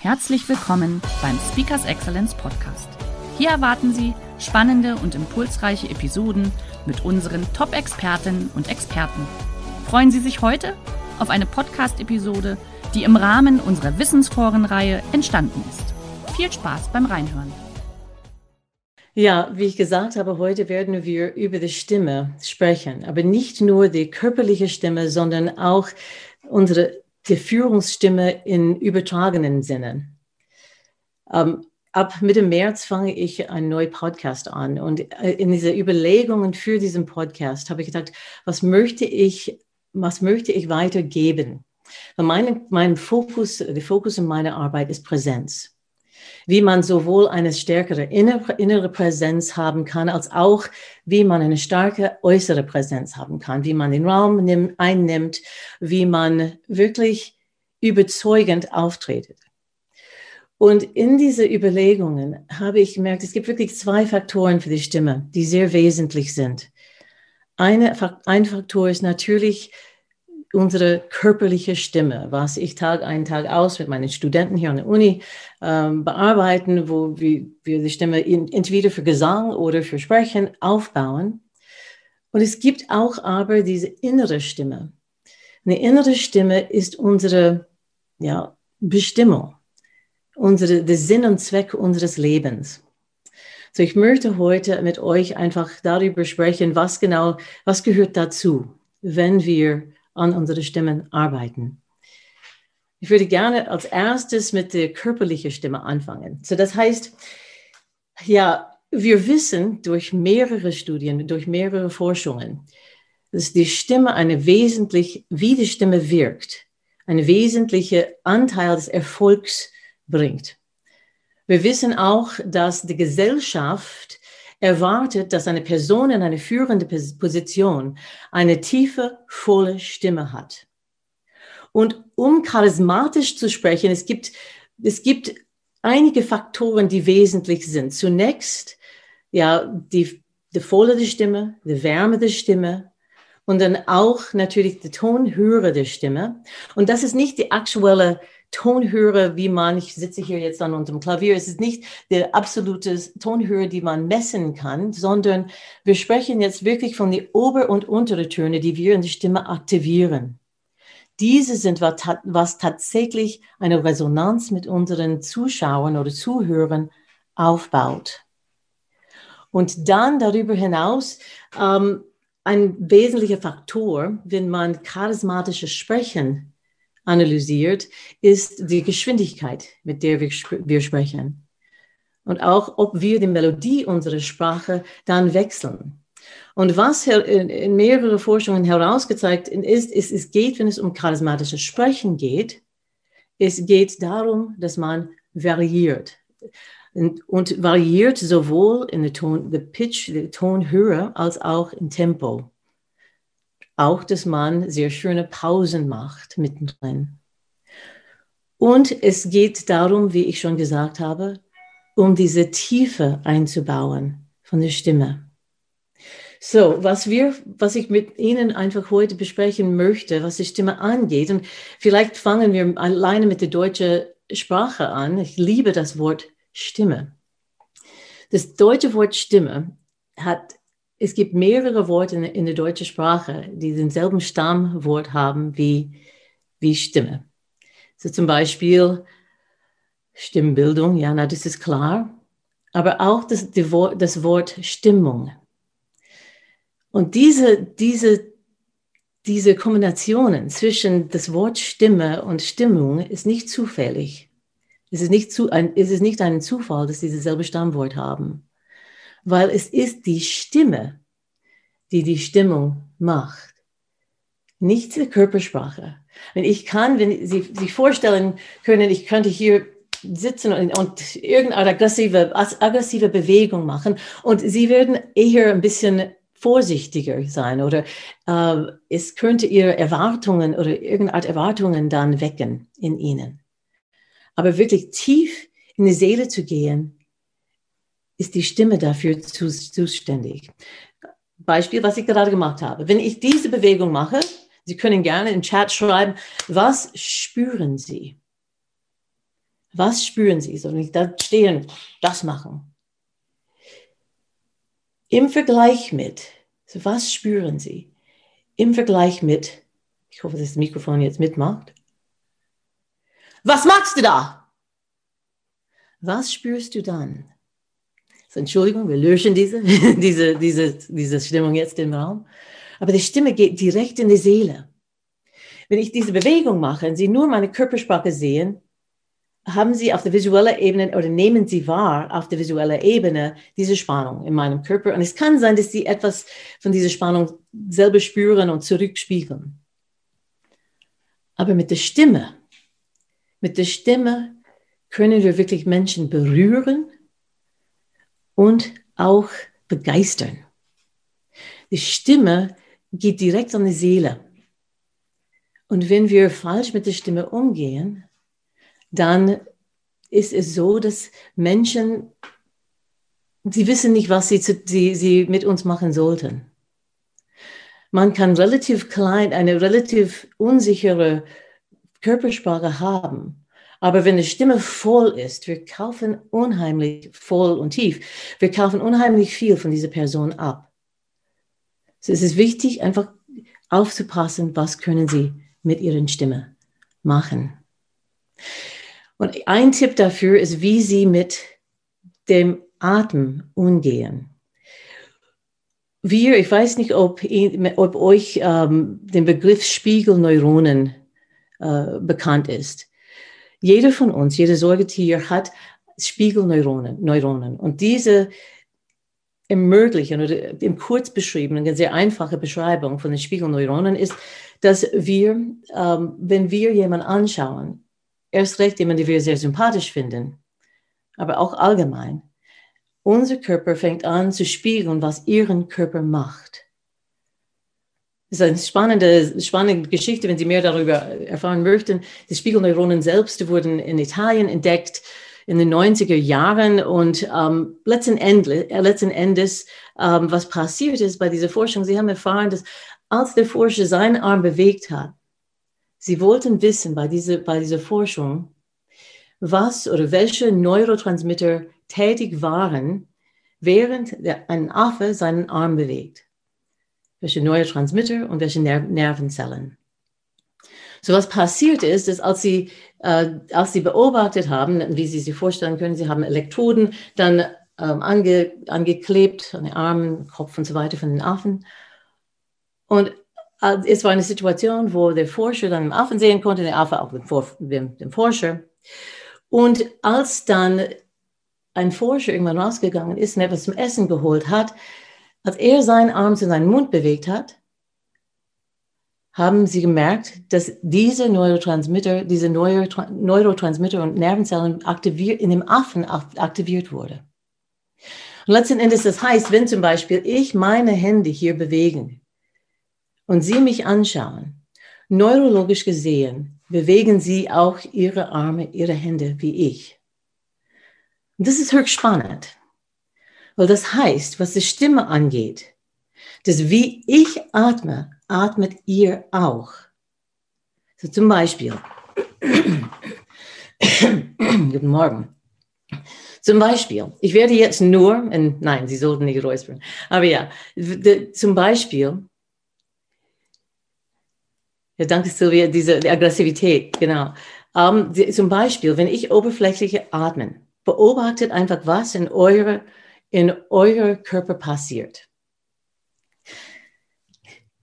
Herzlich willkommen beim Speakers Excellence Podcast. Hier erwarten Sie spannende und impulsreiche Episoden mit unseren Top-Expertinnen und Experten. Freuen Sie sich heute auf eine Podcast-Episode, die im Rahmen unserer Wissensforenreihe entstanden ist. Viel Spaß beim Reinhören. Ja, wie ich gesagt habe, heute werden wir über die Stimme sprechen, aber nicht nur die körperliche Stimme, sondern auch unsere die Führungsstimme in übertragenen Sinne. Ähm, ab Mitte März fange ich einen neuen Podcast an und äh, in diese Überlegungen für diesen Podcast habe ich gedacht, was möchte ich, was möchte ich weitergeben? Mein, mein Fokus, der Fokus in meiner Arbeit ist Präsenz wie man sowohl eine stärkere innere Präsenz haben kann, als auch wie man eine starke äußere Präsenz haben kann, wie man den Raum nimmt, einnimmt, wie man wirklich überzeugend auftritt. Und in diese Überlegungen habe ich gemerkt, es gibt wirklich zwei Faktoren für die Stimme, die sehr wesentlich sind. Eine, ein Faktor ist natürlich unsere körperliche Stimme, was ich Tag ein, Tag aus mit meinen Studenten hier an der Uni ähm, bearbeiten, wo wir, wir die Stimme in, entweder für Gesang oder für Sprechen aufbauen. Und es gibt auch aber diese innere Stimme. Eine innere Stimme ist unsere ja, Bestimmung, unsere, der Sinn und Zweck unseres Lebens. So, ich möchte heute mit euch einfach darüber sprechen, was genau, was gehört dazu, wenn wir an unseren Stimmen arbeiten. Ich würde gerne als erstes mit der körperlichen Stimme anfangen. So, das heißt, ja, wir wissen durch mehrere Studien, durch mehrere Forschungen, dass die Stimme eine wesentlich, wie die Stimme wirkt, einen wesentlichen Anteil des Erfolgs bringt. Wir wissen auch, dass die Gesellschaft erwartet, dass eine Person in einer führenden Position eine tiefe, volle Stimme hat. Und um charismatisch zu sprechen, es gibt, es gibt einige Faktoren, die wesentlich sind. Zunächst, ja, die, die Volle Stimme, die Wärme der Stimme, und dann auch natürlich die Tonhöhe der Stimme. Und das ist nicht die aktuelle Tonhöhe, wie man, ich sitze hier jetzt an unserem Klavier, es ist nicht die absolute Tonhöhe, die man messen kann, sondern wir sprechen jetzt wirklich von den Ober- und untere Töne, die wir in der Stimme aktivieren. Diese sind, was, was tatsächlich eine Resonanz mit unseren Zuschauern oder Zuhörern aufbaut. Und dann darüber hinaus, ähm, ein wesentlicher Faktor, wenn man charismatisches Sprechen analysiert, ist die Geschwindigkeit, mit der wir, wir sprechen. Und auch, ob wir die Melodie unserer Sprache dann wechseln. Und was in, mehreren Forschungen herausgezeigt ist, ist, es geht, wenn es um charismatisches Sprechen geht, es geht darum, dass man variiert. Und, und variiert sowohl in der Ton, der Pitch, der Tonhöhe, als auch im Tempo. Auch, dass man sehr schöne Pausen macht mittendrin. Und es geht darum, wie ich schon gesagt habe, um diese Tiefe einzubauen von der Stimme. So, was wir, was ich mit Ihnen einfach heute besprechen möchte, was die Stimme angeht, und vielleicht fangen wir alleine mit der deutschen Sprache an. Ich liebe das Wort Stimme. Das deutsche Wort Stimme hat es gibt mehrere Worte in, in der deutschen Sprache, die denselben Stammwort haben wie, wie Stimme. So zum Beispiel Stimmbildung, ja, na, das ist klar. Aber auch das, Wort, das Wort Stimmung. Und diese, diese, diese Kombinationen zwischen das Wort Stimme und Stimmung ist nicht zufällig. Es ist nicht, zu, ein, es ist nicht ein Zufall, dass sie dasselbe Stammwort haben weil es ist die Stimme, die die Stimmung macht, nicht die Körpersprache. Wenn ich kann, wenn Sie sich vorstellen können, ich könnte hier sitzen und, und irgendeine aggressive, aggressive Bewegung machen und Sie werden eher ein bisschen vorsichtiger sein oder äh, es könnte Ihre Erwartungen oder irgendeine Art Erwartungen dann wecken in Ihnen. Aber wirklich tief in die Seele zu gehen, ist die Stimme dafür zuständig. Beispiel, was ich gerade gemacht habe. Wenn ich diese Bewegung mache, Sie können gerne im Chat schreiben, was spüren Sie? Was spüren Sie? So nicht da stehen, das machen. Im Vergleich mit, so was spüren Sie? Im Vergleich mit, ich hoffe, dass das Mikrofon jetzt mitmacht. Was machst du da? Was spürst du dann? Entschuldigung, wir löschen diese, diese, diese, diese Stimmung jetzt im Raum. Aber die Stimme geht direkt in die Seele. Wenn ich diese Bewegung mache und Sie nur meine Körpersprache sehen, haben Sie auf der visuellen Ebene oder nehmen Sie wahr auf der visuellen Ebene diese Spannung in meinem Körper. Und es kann sein, dass Sie etwas von dieser Spannung selber spüren und zurückspiegeln. Aber mit der Stimme, mit der Stimme können wir wirklich Menschen berühren und auch begeistern. Die Stimme geht direkt an die Seele. Und wenn wir falsch mit der Stimme umgehen, dann ist es so, dass Menschen, sie wissen nicht, was sie, sie, sie mit uns machen sollten. Man kann relativ klein, eine relativ unsichere Körpersprache haben. Aber wenn die Stimme voll ist, wir kaufen unheimlich voll und tief, wir kaufen unheimlich viel von dieser Person ab. So es ist wichtig, einfach aufzupassen, was können Sie mit Ihren Stimme machen. Und ein Tipp dafür ist, wie Sie mit dem Atem umgehen. Wir, ich weiß nicht, ob, ob euch ähm, der Begriff Spiegelneuronen äh, bekannt ist. Jeder von uns, jedes Säugetier hat Spiegelneuronen. Neuronen. Und diese ermöglichen oder im kurz beschrieben, eine sehr einfache Beschreibung von den Spiegelneuronen ist, dass wir, ähm, wenn wir jemanden anschauen, erst recht jemanden, den wir sehr sympathisch finden, aber auch allgemein, unser Körper fängt an zu spiegeln, was ihren Körper macht. Das ist eine spannende, spannende Geschichte, wenn Sie mehr darüber erfahren möchten. Die Spiegelneuronen selbst wurden in Italien entdeckt in den 90er Jahren und ähm, letzten, Endes, äh, letzten Endes, ähm, was passiert ist bei dieser Forschung, Sie haben erfahren, dass als der Forscher seinen Arm bewegt hat, Sie wollten wissen bei dieser, bei dieser Forschung, was oder welche Neurotransmitter tätig waren, während der, ein Affe seinen Arm bewegt. Welche Neurotransmitter und welche Ner Nervenzellen. So was passiert ist, ist, als sie, äh, als sie beobachtet haben, wie Sie sich vorstellen können, sie haben Elektroden dann ähm, ange, angeklebt an den Armen, Kopf und so weiter von den Affen. Und äh, es war eine Situation, wo der Forscher dann den Affen sehen konnte, der Affe auch den, den Forscher. Und als dann ein Forscher irgendwann rausgegangen ist und etwas zum Essen geholt hat, als er seinen Arm zu seinem Mund bewegt hat, haben sie gemerkt, dass diese Neurotransmitter, diese Neurotransmitter und Nervenzellen aktiviert, in dem Affen aktiviert wurde. Und letzten Endes, das heißt, wenn zum Beispiel ich meine Hände hier bewegen und Sie mich anschauen, neurologisch gesehen bewegen Sie auch Ihre Arme, Ihre Hände wie ich. Und das ist höchst spannend, weil das heißt, was die Stimme angeht, dass wie ich atme, atmet ihr auch. So zum Beispiel, guten Morgen. Zum Beispiel, ich werde jetzt nur, nein, Sie sollten nicht räuspern, aber ja, zum Beispiel, ja, danke Silvia, diese die Aggressivität, genau. Um, die, zum Beispiel, wenn ich oberflächliche atmen, beobachtet einfach, was in eurer in euer Körper passiert.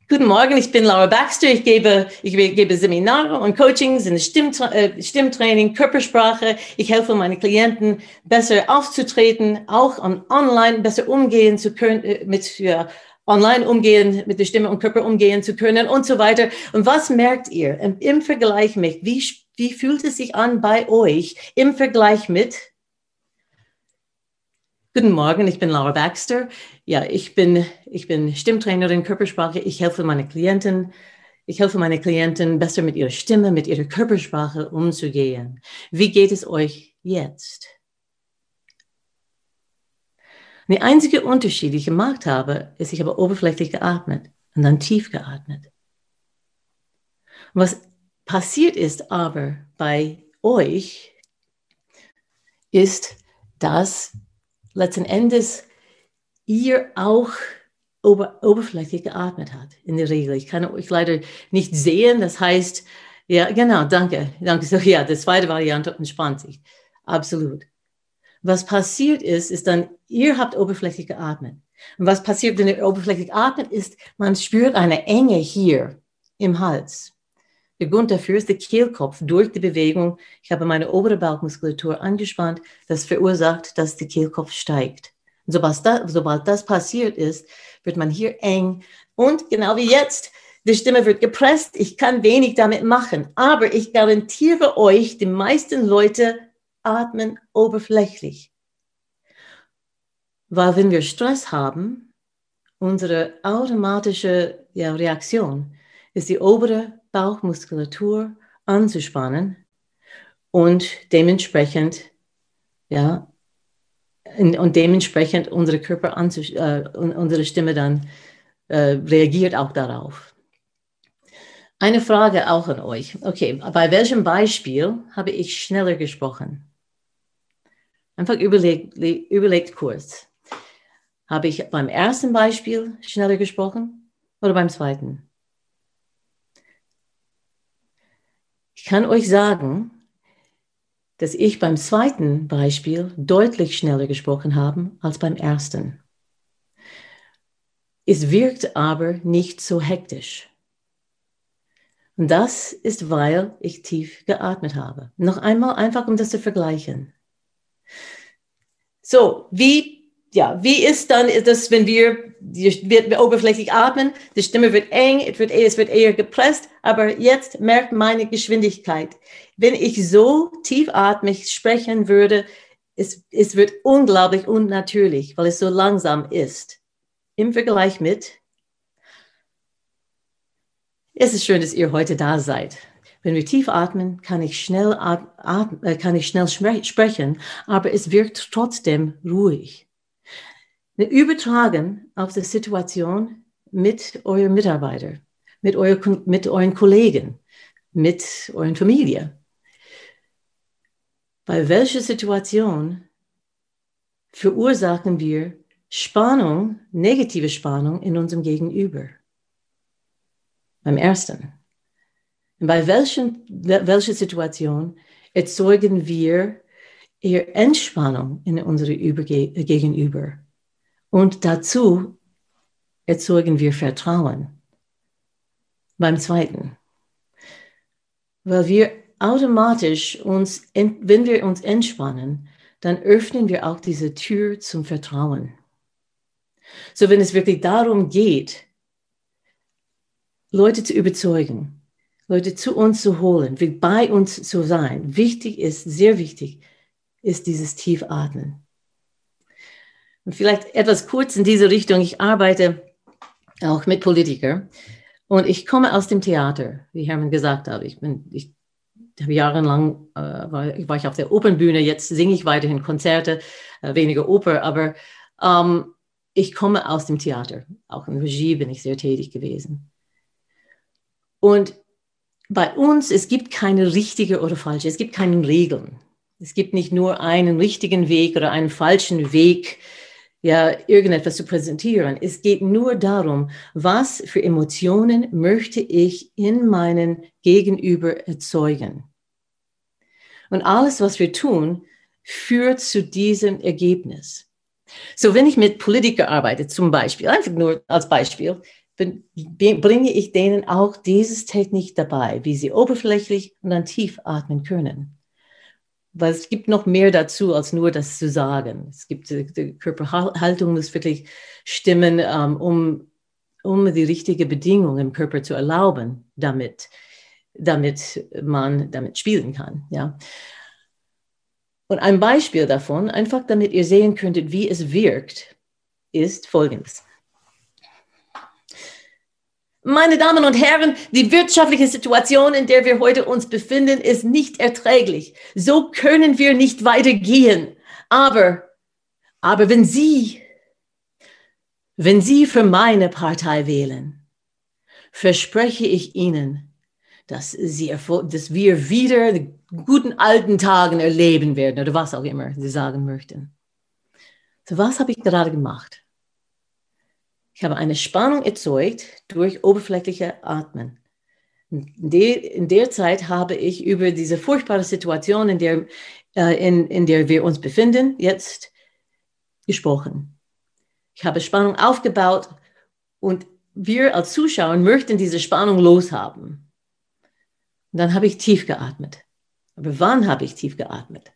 Guten Morgen, ich bin Laura Baxter. Ich gebe, ich gebe Seminare und Coachings in Stimmtra äh, Stimmtraining, Körpersprache. Ich helfe meine Klienten besser aufzutreten, auch online besser umgehen zu können äh, mit ja, online umgehen, mit der Stimme und Körper umgehen zu können und so weiter. Und was merkt ihr im, im Vergleich mit, wie, wie fühlt es sich an bei euch im Vergleich mit Guten Morgen, ich bin Laura Baxter. Ja, ich bin, ich bin Stimmtrainerin Körpersprache. Ich helfe meine Klienten. Ich helfe meine Klienten besser mit ihrer Stimme, mit ihrer Körpersprache umzugehen. Wie geht es euch jetzt? Der einzige Unterschied, den ich gemacht habe, ist, ich habe oberflächlich geatmet und dann tief geatmet. Was passiert ist aber bei euch, ist, dass letzten Endes ihr auch ober, oberflächlich geatmet hat, in der Regel. Ich kann euch leider nicht sehen, das heißt, ja, genau, danke, danke. So, ja, die zweite Variante entspannt sich. Absolut. Was passiert ist, ist dann, ihr habt oberflächlich geatmet. Und was passiert, wenn ihr oberflächlich atmet, ist, man spürt eine Enge hier im Hals. Der Grund dafür ist der Kehlkopf durch die Bewegung. Ich habe meine obere Bauchmuskulatur angespannt. Das verursacht, dass der Kehlkopf steigt. Sobald das, sobald das passiert ist, wird man hier eng. Und genau wie jetzt, die Stimme wird gepresst. Ich kann wenig damit machen. Aber ich garantiere euch, die meisten Leute atmen oberflächlich. Weil wenn wir Stress haben, unsere automatische ja, Reaktion ist die obere Bauchmuskulatur anzuspannen und dementsprechend, ja, und dementsprechend unsere Körper äh, unsere Stimme dann äh, reagiert auch darauf. Eine Frage auch an euch. Okay, bei welchem Beispiel habe ich schneller gesprochen? Einfach überlegt, überlegt kurz. Habe ich beim ersten Beispiel schneller gesprochen oder beim zweiten? Ich kann euch sagen, dass ich beim zweiten Beispiel deutlich schneller gesprochen habe als beim ersten. Es wirkt aber nicht so hektisch. Und das ist, weil ich tief geatmet habe. Noch einmal einfach, um das zu vergleichen. So, wie ja, wie ist dann das, wenn wir, wir oberflächlich atmen, die Stimme wird eng, es wird, es wird eher gepresst, aber jetzt merkt meine Geschwindigkeit. Wenn ich so tiefatmig sprechen würde, es, es wird unglaublich unnatürlich, weil es so langsam ist. Im Vergleich mit, es ist schön, dass ihr heute da seid. Wenn wir tief atmen, kann ich schnell, atmen, äh, kann ich schnell sprechen, aber es wirkt trotzdem ruhig übertragen auf die Situation mit euren Mitarbeitern, mit, euer, mit euren Kollegen, mit euren Familie. Bei welcher Situation verursachen wir Spannung, negative Spannung in unserem Gegenüber? Beim ersten. Und bei welchen, welcher Situation erzeugen wir eher Entspannung in unserem Gegenüber? Und dazu erzeugen wir Vertrauen. Beim zweiten. Weil wir automatisch uns, wenn wir uns entspannen, dann öffnen wir auch diese Tür zum Vertrauen. So, wenn es wirklich darum geht, Leute zu überzeugen, Leute zu uns zu holen, bei uns zu sein, wichtig ist, sehr wichtig, ist dieses Tiefatmen. Vielleicht etwas kurz in diese Richtung. Ich arbeite auch mit Politikern und ich komme aus dem Theater, wie Hermann gesagt hat. Ich bin, ich habe jahrelang äh, war, war, ich auf der Opernbühne. Jetzt singe ich weiterhin Konzerte, äh, weniger Oper, aber ähm, ich komme aus dem Theater. Auch in Regie bin ich sehr tätig gewesen. Und bei uns, es gibt keine richtige oder falsche, es gibt keine Regeln. Es gibt nicht nur einen richtigen Weg oder einen falschen Weg, ja, irgendetwas zu präsentieren. Es geht nur darum, was für Emotionen möchte ich in meinen Gegenüber erzeugen. Und alles, was wir tun, führt zu diesem Ergebnis. So, wenn ich mit Politikern arbeite, zum Beispiel, einfach nur als Beispiel, bringe ich denen auch dieses Technik dabei, wie sie oberflächlich und dann tief atmen können weil es gibt noch mehr dazu, als nur das zu sagen. Es gibt die, die Körperhaltung muss wirklich stimmen, ähm, um um die richtige Bedingung im Körper zu erlauben, damit, damit man damit spielen kann. Ja. Und ein Beispiel davon, einfach damit ihr sehen könntet, wie es wirkt, ist folgendes. Meine Damen und Herren, die wirtschaftliche Situation, in der wir heute uns befinden, ist nicht erträglich. So können wir nicht weitergehen. Aber, aber wenn Sie, wenn Sie für meine Partei wählen, verspreche ich Ihnen, dass, sie, dass wir wieder die guten alten Tagen erleben werden oder was auch immer Sie sagen möchten. So was habe ich gerade gemacht? Ich habe eine Spannung erzeugt durch oberflächliche Atmen. In der, Zeit habe ich über diese furchtbare Situation, in der, äh, in, in der wir uns befinden, jetzt gesprochen. Ich habe Spannung aufgebaut und wir als Zuschauer möchten diese Spannung loshaben. Und dann habe ich tief geatmet. Aber wann habe ich tief geatmet?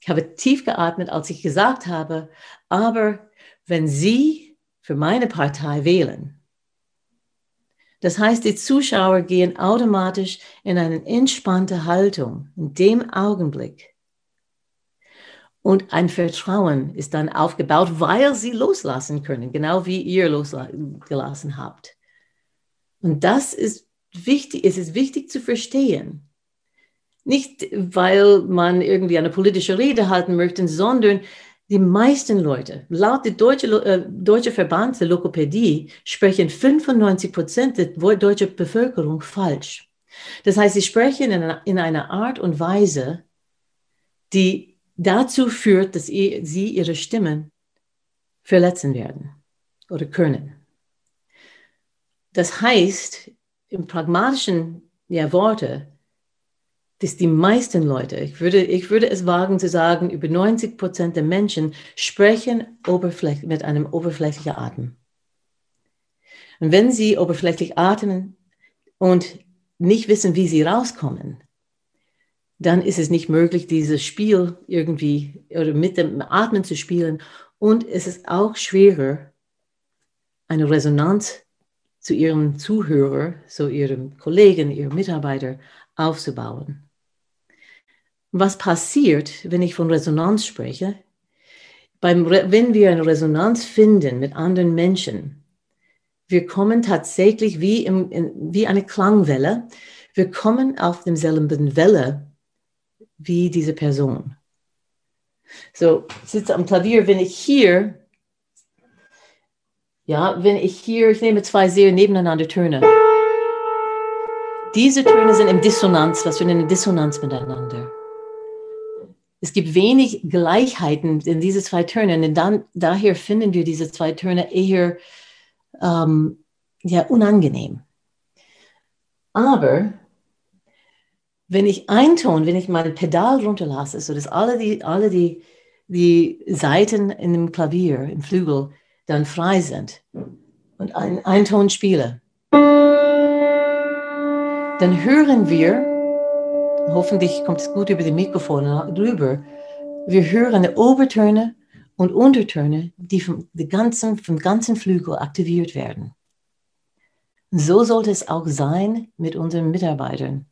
Ich habe tief geatmet, als ich gesagt habe, aber wenn Sie für meine Partei wählen. Das heißt, die Zuschauer gehen automatisch in eine entspannte Haltung in dem Augenblick. Und ein Vertrauen ist dann aufgebaut, weil sie loslassen können, genau wie ihr losgelassen habt. Und das ist wichtig, es ist wichtig zu verstehen. Nicht, weil man irgendwie eine politische Rede halten möchte, sondern die meisten Leute, laut der deutsche, äh, deutsche Verband der Lokopädie, sprechen 95 Prozent der deutschen Bevölkerung falsch. Das heißt, sie sprechen in einer, in einer Art und Weise, die dazu führt, dass sie ihre Stimmen verletzen werden oder können. Das heißt, im pragmatischen ja, Worte, dass die meisten Leute, ich würde, ich würde es wagen zu sagen, über 90 Prozent der Menschen sprechen oberfläch mit einem oberflächlichen Atem. Und wenn sie oberflächlich atmen und nicht wissen, wie sie rauskommen, dann ist es nicht möglich, dieses Spiel irgendwie oder mit dem Atmen zu spielen. Und es ist auch schwerer, eine Resonanz zu ihrem Zuhörer, zu ihrem Kollegen, ihrem Mitarbeiter aufzubauen. Was passiert, wenn ich von Resonanz spreche? Beim, wenn wir eine Resonanz finden mit anderen Menschen, wir kommen tatsächlich wie, im, in, wie eine Klangwelle, wir kommen auf demselben Welle wie diese Person. So, sitze am Klavier, wenn ich hier, ja, wenn ich hier, ich nehme zwei sehr nebeneinander Töne. Diese Töne sind im Dissonanz, was wir nennen Dissonanz miteinander es gibt wenig Gleichheiten in diese zwei Töne. Und dann, daher finden wir diese zwei Töne eher ähm, ja, unangenehm. Aber wenn ich einen Ton, wenn ich mein Pedal runterlasse, so dass alle die, alle die, die Seiten in dem Klavier, im Flügel, dann frei sind und einen Ton spiele, dann hören wir hoffentlich kommt es gut über die Mikrofone drüber. Wir hören die Obertöne und Untertöne, die vom, ganzen, vom ganzen Flügel aktiviert werden. So sollte es auch sein mit unseren Mitarbeitern.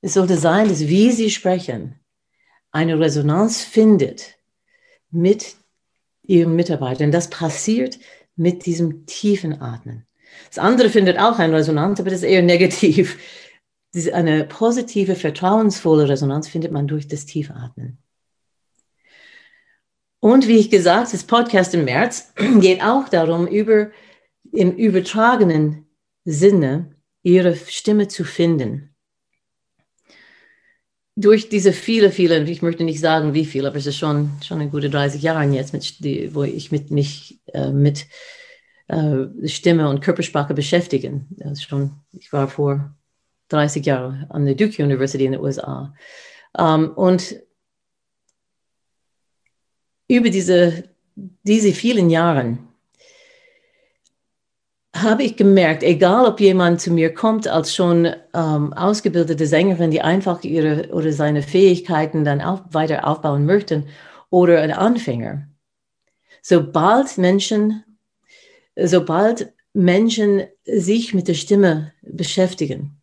Es sollte sein, dass wie sie sprechen, eine Resonanz findet mit ihren Mitarbeitern. Das passiert mit diesem tiefen Atmen. Das andere findet auch eine Resonanz, aber das ist eher negativ. Eine positive, vertrauensvolle Resonanz findet man durch das Tiefatmen. Und wie ich gesagt, das Podcast im März geht auch darum, über, im übertragenen Sinne ihre Stimme zu finden. Durch diese viele, viele, ich möchte nicht sagen wie viele, aber es ist schon, schon eine gute 30 Jahre jetzt, mit, die, wo ich mit, mich äh, mit äh, Stimme und Körpersprache beschäftige. Das schon, ich war vor 30 Jahre an der Duke University in den USA. Um, ähm, und über diese, diese vielen Jahre habe ich gemerkt, egal ob jemand zu mir kommt als schon ähm, ausgebildete Sängerin, die einfach ihre oder seine Fähigkeiten dann auf, weiter aufbauen möchten, oder ein Anfänger, sobald Menschen, sobald Menschen sich mit der Stimme beschäftigen,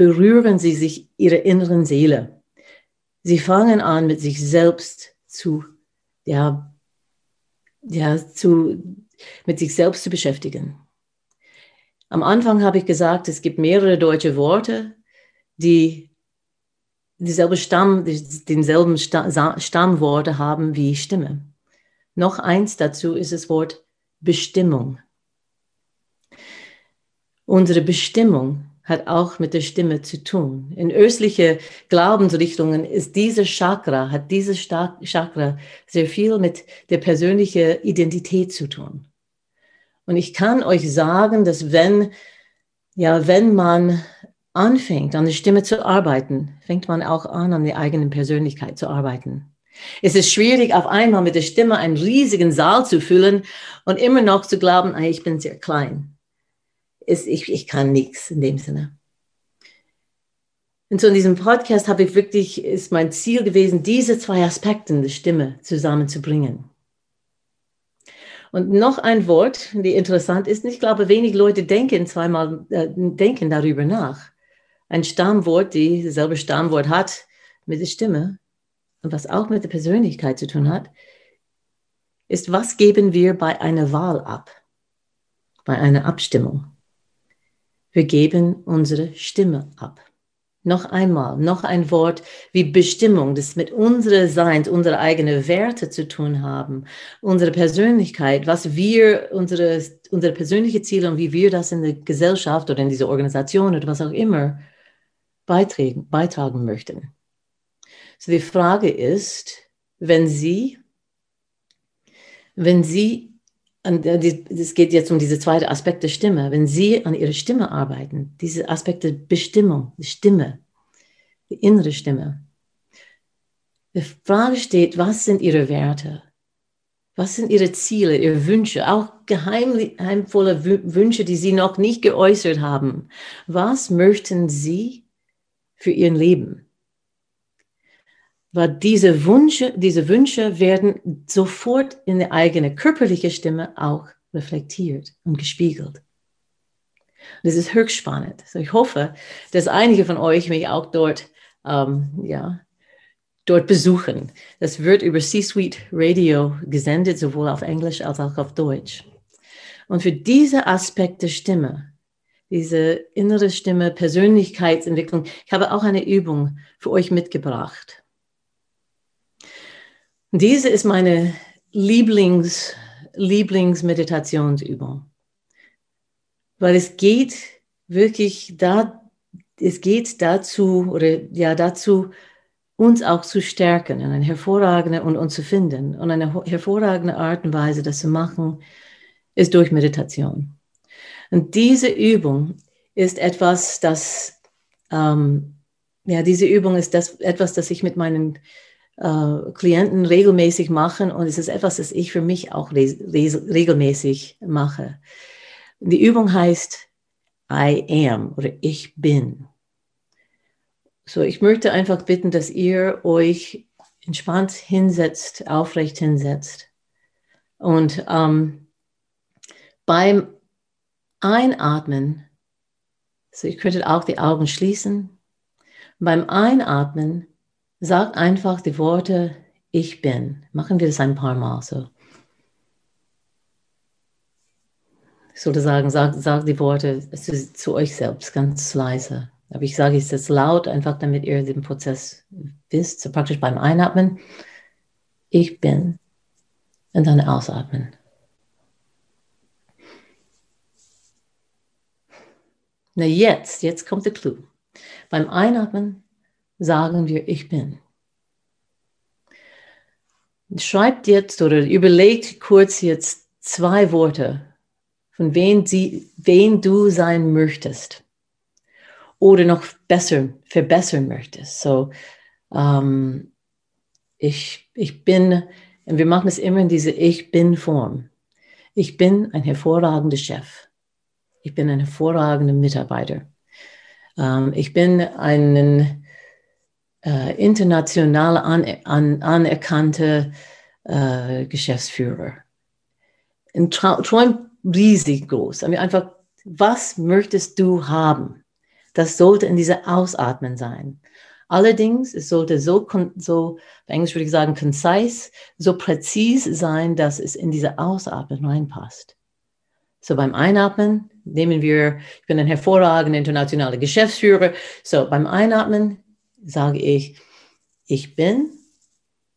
berühren sie sich ihre inneren Seele. Sie fangen an, mit sich selbst zu, ja, ja, zu, mit sich selbst zu beschäftigen. Am Anfang habe ich gesagt, es gibt mehrere deutsche Worte, die dieselbe Stamm, denselben Stammworte haben wie Stimme. Noch eins dazu ist das Wort Bestimmung. Unsere Bestimmung hat auch mit der Stimme zu tun. In östliche Glaubensrichtungen ist diese Chakra, hat dieses Chakra sehr viel mit der persönlichen Identität zu tun. Und ich kann euch sagen, dass wenn, ja, wenn man anfängt, an der Stimme zu arbeiten, fängt man auch an, an der eigenen Persönlichkeit zu arbeiten. Es ist schwierig, auf einmal mit der Stimme einen riesigen Saal zu füllen und immer noch zu glauben, hey, ich bin sehr klein. Ich, ich kann nichts in dem Sinne. Und so in diesem Podcast habe ich wirklich, ist mein Ziel gewesen, diese zwei Aspekte der Stimme zusammenzubringen. Und noch ein Wort, die interessant ist, ich glaube, wenig Leute denken zweimal, äh, denken darüber nach. Ein Stammwort, die dasselbe Stammwort hat mit der Stimme, und was auch mit der Persönlichkeit zu tun hat, ist, was geben wir bei einer Wahl ab, bei einer Abstimmung? Wir geben unsere Stimme ab. Noch einmal, noch ein Wort wie Bestimmung, das mit unserer Seins, unsere eigenen Werte zu tun haben, unsere Persönlichkeit, was wir, unsere, unsere persönliche Ziele und wie wir das in der Gesellschaft oder in dieser Organisation oder was auch immer beitragen, beitragen möchten. So die Frage ist, wenn Sie, wenn Sie, es geht jetzt um diese zweite Aspekt der Stimme, wenn Sie an Ihrer Stimme arbeiten, diese Aspekte Bestimmung, die Stimme, die innere Stimme, die Frage steht, was sind Ihre Werte? Was sind Ihre Ziele, Ihre Wünsche, auch geheimvolle Wünsche, die Sie noch nicht geäußert haben? Was möchten Sie für Ihr Leben? Weil diese Wünsche, diese Wünsche werden sofort in der eigene körperliche Stimme auch reflektiert und gespiegelt. Das ist höchst spannend. Also ich hoffe, dass einige von euch mich auch dort, ähm, ja, dort besuchen. Das wird über C-Suite Radio gesendet, sowohl auf Englisch als auch auf Deutsch. Und für diese Aspekte Stimme, diese innere Stimme, Persönlichkeitsentwicklung, ich habe auch eine Übung für euch mitgebracht. Diese ist meine Lieblings, Lieblingsmeditationsübung. Weil es geht wirklich da, es geht dazu, oder ja, dazu, uns auch zu stärken in eine hervorragende und uns zu finden. Und eine hervorragende Art und Weise, das zu machen, ist durch Meditation. Und diese Übung ist etwas, das, ähm, ja, diese Übung ist das, etwas, das ich mit meinen äh, Klienten regelmäßig machen und es ist etwas, das ich für mich auch regelmäßig mache. Die Übung heißt I am oder ich bin. So, ich möchte einfach bitten, dass ihr euch entspannt hinsetzt, aufrecht hinsetzt und ähm, beim Einatmen, so ich könnte auch die Augen schließen, beim Einatmen Sag einfach die Worte ich bin. Machen wir das ein paar Mal so. Ich sollte sagen, sag, sag die Worte zu, zu euch selbst ganz leise. Aber ich sage es jetzt laut, einfach damit ihr den Prozess wisst. So praktisch beim Einatmen. Ich bin. Und dann ausatmen. Na jetzt, jetzt kommt der Clou. Beim Einatmen sagen wir, ich bin. Schreibt jetzt oder überlegt kurz jetzt zwei Worte, von wen, sie, wen du sein möchtest oder noch besser verbessern möchtest. So, ähm, ich, ich bin, und wir machen es immer in diese Ich bin-Form. Ich bin ein hervorragender Chef. Ich bin ein hervorragender Mitarbeiter. Ähm, ich bin ein äh, international an, an, anerkannte äh, Geschäftsführer. Und träum riesig groß. Einfach, was möchtest du haben? Das sollte in dieser Ausatmen sein. Allerdings, es sollte so, so, bei Englisch würde ich sagen, concise, so präzise sein, dass es in diese Ausatmen reinpasst. So beim Einatmen nehmen wir, ich bin ein hervorragender internationaler Geschäftsführer. So beim Einatmen sage ich, ich bin.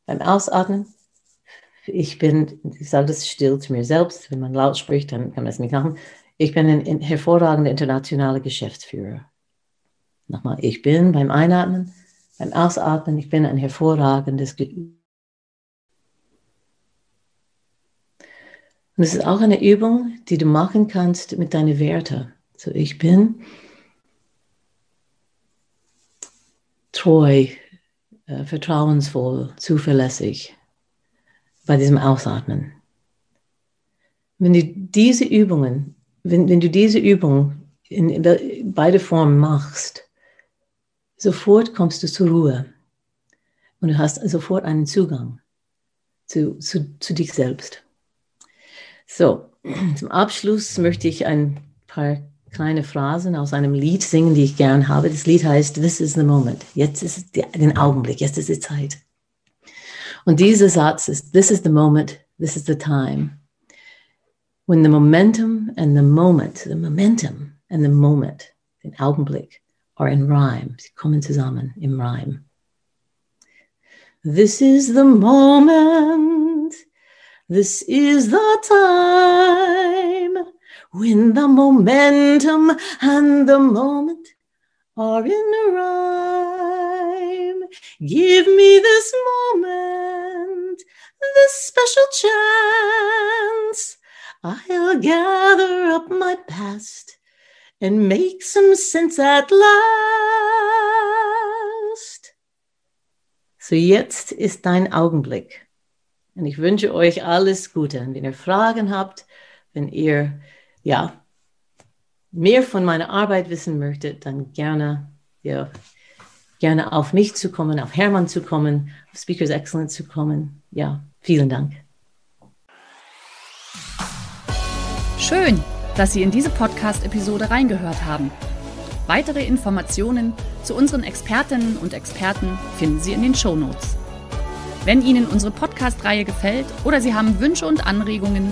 Beim Ausatmen, ich bin, ich sage das still zu mir selbst. Wenn man laut spricht, dann kann man es nicht machen. Ich bin ein hervorragender internationaler Geschäftsführer. Nochmal, ich bin beim Einatmen, beim Ausatmen, ich bin ein hervorragendes Ge Und es ist auch eine Übung, die du machen kannst mit deinen Werten. So, ich bin treu, äh, vertrauensvoll, zuverlässig bei diesem Ausatmen. Wenn du diese Übungen, wenn, wenn du diese Übung in, in beide Formen machst, sofort kommst du zur Ruhe und du hast sofort einen Zugang zu, zu, zu dich selbst. So, zum Abschluss möchte ich ein paar kleine Phrasen aus einem Lied singen, die ich gern habe. Das Lied heißt This is the moment. Jetzt ist der, den Augenblick, jetzt ist die Zeit. Und dieser Satz ist This is the moment, this is the time. When the momentum and the moment, the momentum and the moment, den Augenblick, are in rhyme. Sie kommen zusammen im Rhyme. This is the moment. This is the time when the momentum and the moment are in a rhyme. Give me this moment, this special chance. I'll gather up my past and make some sense at last. So jetzt ist dein Augenblick. Und ich wünsche euch alles Gute. Und wenn ihr Fragen habt, wenn ihr ja mehr von meiner Arbeit wissen möchtet, dann gerne, ja, gerne auf mich zu kommen, auf Hermann zu kommen, auf Speakers Excellence zu kommen. Ja, vielen Dank. Schön dass Sie in diese Podcast-Episode reingehört haben. Weitere Informationen zu unseren Expertinnen und Experten finden Sie in den Show Notes. Wenn Ihnen unsere Podcast-Reihe gefällt oder Sie haben Wünsche und Anregungen,